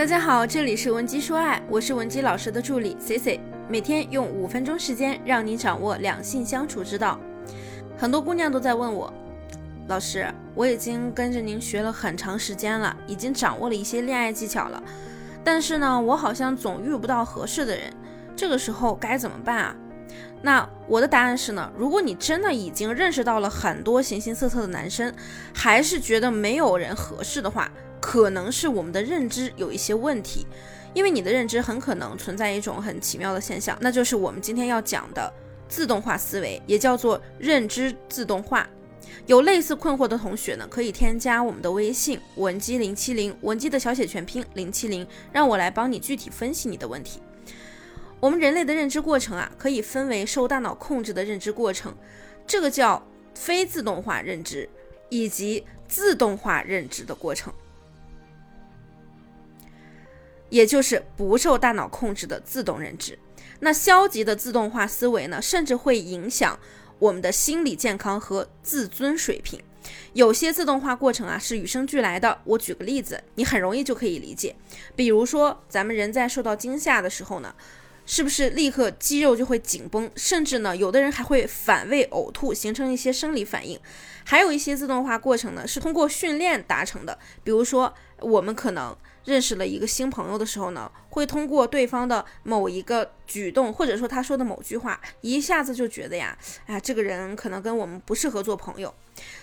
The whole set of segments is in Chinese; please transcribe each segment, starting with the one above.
大家好，这里是文姬说爱，我是文姬老师的助理 C C，每天用五分钟时间让你掌握两性相处之道。很多姑娘都在问我，老师，我已经跟着您学了很长时间了，已经掌握了一些恋爱技巧了，但是呢，我好像总遇不到合适的人，这个时候该怎么办啊？那我的答案是呢，如果你真的已经认识到了很多形形色色的男生，还是觉得没有人合适的话，可能是我们的认知有一些问题，因为你的认知很可能存在一种很奇妙的现象，那就是我们今天要讲的自动化思维，也叫做认知自动化。有类似困惑的同学呢，可以添加我们的微信文姬零七零，文姬的小写全拼零七零，让我来帮你具体分析你的问题。我们人类的认知过程啊，可以分为受大脑控制的认知过程，这个叫非自动化认知，以及自动化认知的过程。也就是不受大脑控制的自动认知。那消极的自动化思维呢，甚至会影响我们的心理健康和自尊水平。有些自动化过程啊是与生俱来的。我举个例子，你很容易就可以理解。比如说，咱们人在受到惊吓的时候呢。是不是立刻肌肉就会紧绷，甚至呢，有的人还会反胃呕吐，形成一些生理反应。还有一些自动化过程呢，是通过训练达成的。比如说，我们可能认识了一个新朋友的时候呢，会通过对方的某一个举动，或者说他说的某句话，一下子就觉得呀，哎，这个人可能跟我们不适合做朋友。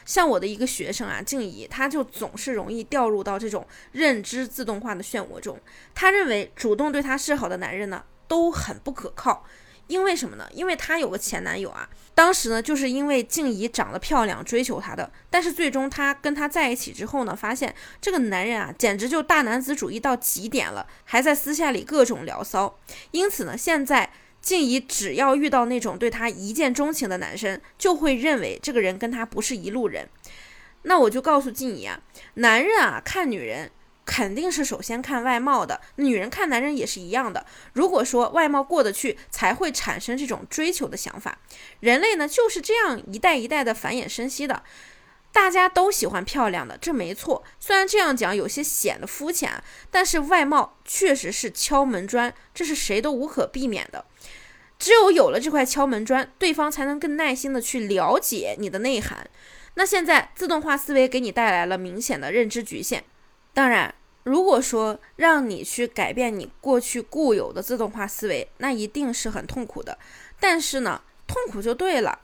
像我的一个学生啊，静怡，他就总是容易掉入到这种认知自动化的漩涡中。他认为主动对他示好的男人呢。都很不可靠，因为什么呢？因为她有个前男友啊，当时呢就是因为静怡长得漂亮追求她的，但是最终她跟他在一起之后呢，发现这个男人啊简直就大男子主义到极点了，还在私下里各种聊骚。因此呢，现在静怡只要遇到那种对她一见钟情的男生，就会认为这个人跟她不是一路人。那我就告诉静怡啊，男人啊看女人。肯定是首先看外貌的，女人看男人也是一样的。如果说外貌过得去，才会产生这种追求的想法。人类呢就是这样一代一代的繁衍生息的，大家都喜欢漂亮的，这没错。虽然这样讲有些显得肤浅，但是外貌确实是敲门砖，这是谁都无可避免的。只有有了这块敲门砖，对方才能更耐心的去了解你的内涵。那现在自动化思维给你带来了明显的认知局限。当然，如果说让你去改变你过去固有的自动化思维，那一定是很痛苦的。但是呢，痛苦就对了，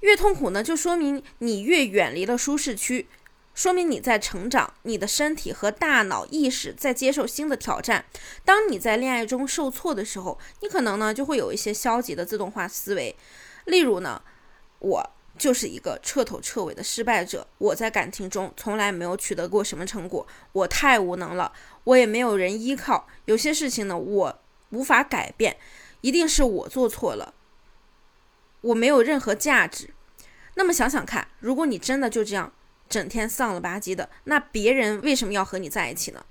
越痛苦呢，就说明你越远离了舒适区，说明你在成长，你的身体和大脑意识在接受新的挑战。当你在恋爱中受挫的时候，你可能呢就会有一些消极的自动化思维，例如呢，我。就是一个彻头彻尾的失败者。我在感情中从来没有取得过什么成果，我太无能了，我也没有人依靠。有些事情呢，我无法改变，一定是我做错了，我没有任何价值。那么想想看，如果你真的就这样。整天丧了吧唧的，那别人为什么要和你在一起呢？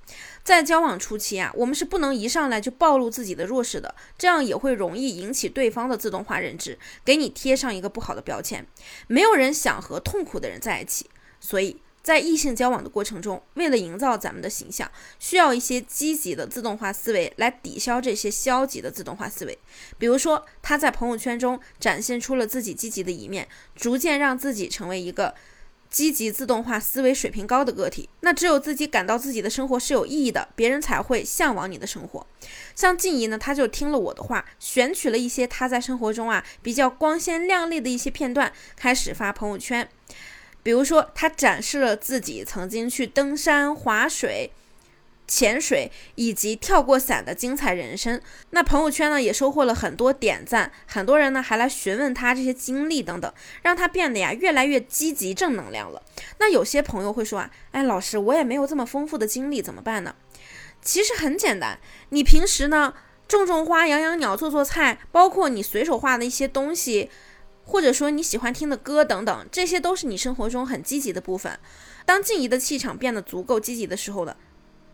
在交往初期啊，我们是不能一上来就暴露自己的弱势的，这样也会容易引起对方的自动化认知，给你贴上一个不好的标签。没有人想和痛苦的人在一起，所以在异性交往的过程中，为了营造咱们的形象，需要一些积极的自动化思维来抵消这些消极的自动化思维。比如说，他在朋友圈中展现出了自己积极的一面，逐渐让自己成为一个。积极自动化思维水平高的个体，那只有自己感到自己的生活是有意义的，别人才会向往你的生活。像静怡呢，她就听了我的话，选取了一些她在生活中啊比较光鲜亮丽的一些片段，开始发朋友圈。比如说，她展示了自己曾经去登山、划水。潜水以及跳过伞的精彩人生，那朋友圈呢也收获了很多点赞，很多人呢还来询问他这些经历等等，让他变得呀越来越积极正能量了。那有些朋友会说啊，哎，老师，我也没有这么丰富的经历，怎么办呢？其实很简单，你平时呢种种花、养养鸟、做做菜，包括你随手画的一些东西，或者说你喜欢听的歌等等，这些都是你生活中很积极的部分。当静怡的气场变得足够积极的时候呢？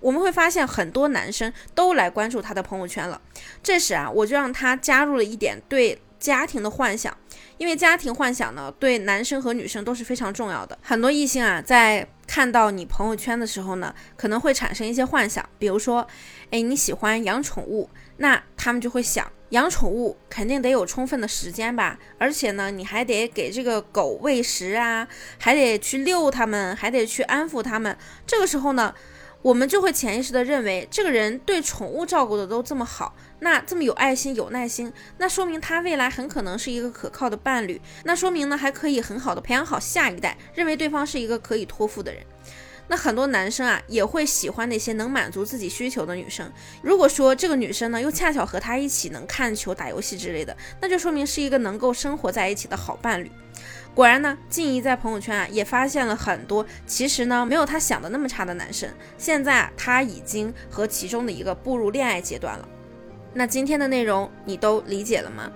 我们会发现很多男生都来关注他的朋友圈了。这时啊，我就让他加入了一点对家庭的幻想，因为家庭幻想呢，对男生和女生都是非常重要的。很多异性啊，在看到你朋友圈的时候呢，可能会产生一些幻想。比如说，哎，你喜欢养宠物，那他们就会想，养宠物肯定得有充分的时间吧，而且呢，你还得给这个狗喂食啊，还得去遛它们，还得去安抚它们。这个时候呢，我们就会潜意识的认为，这个人对宠物照顾的都这么好，那这么有爱心、有耐心，那说明他未来很可能是一个可靠的伴侣，那说明呢，还可以很好的培养好下一代，认为对方是一个可以托付的人。那很多男生啊也会喜欢那些能满足自己需求的女生。如果说这个女生呢又恰巧和他一起能看球、打游戏之类的，那就说明是一个能够生活在一起的好伴侣。果然呢，静怡在朋友圈啊也发现了很多其实呢没有她想的那么差的男生。现在啊她已经和其中的一个步入恋爱阶段了。那今天的内容你都理解了吗？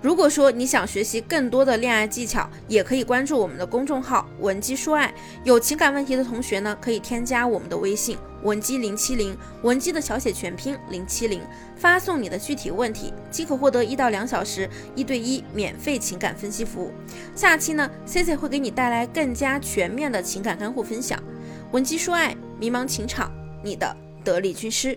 如果说你想学习更多的恋爱技巧，也可以关注我们的公众号“文姬说爱”。有情感问题的同学呢，可以添加我们的微信“文姬零七零”，文姬的小写全拼“零七零”，发送你的具体问题，即可获得一到两小时一对一免费情感分析服务。下期呢，Cici 会给你带来更加全面的情感干货分享。文姬说爱，迷茫情场，你的得力军师。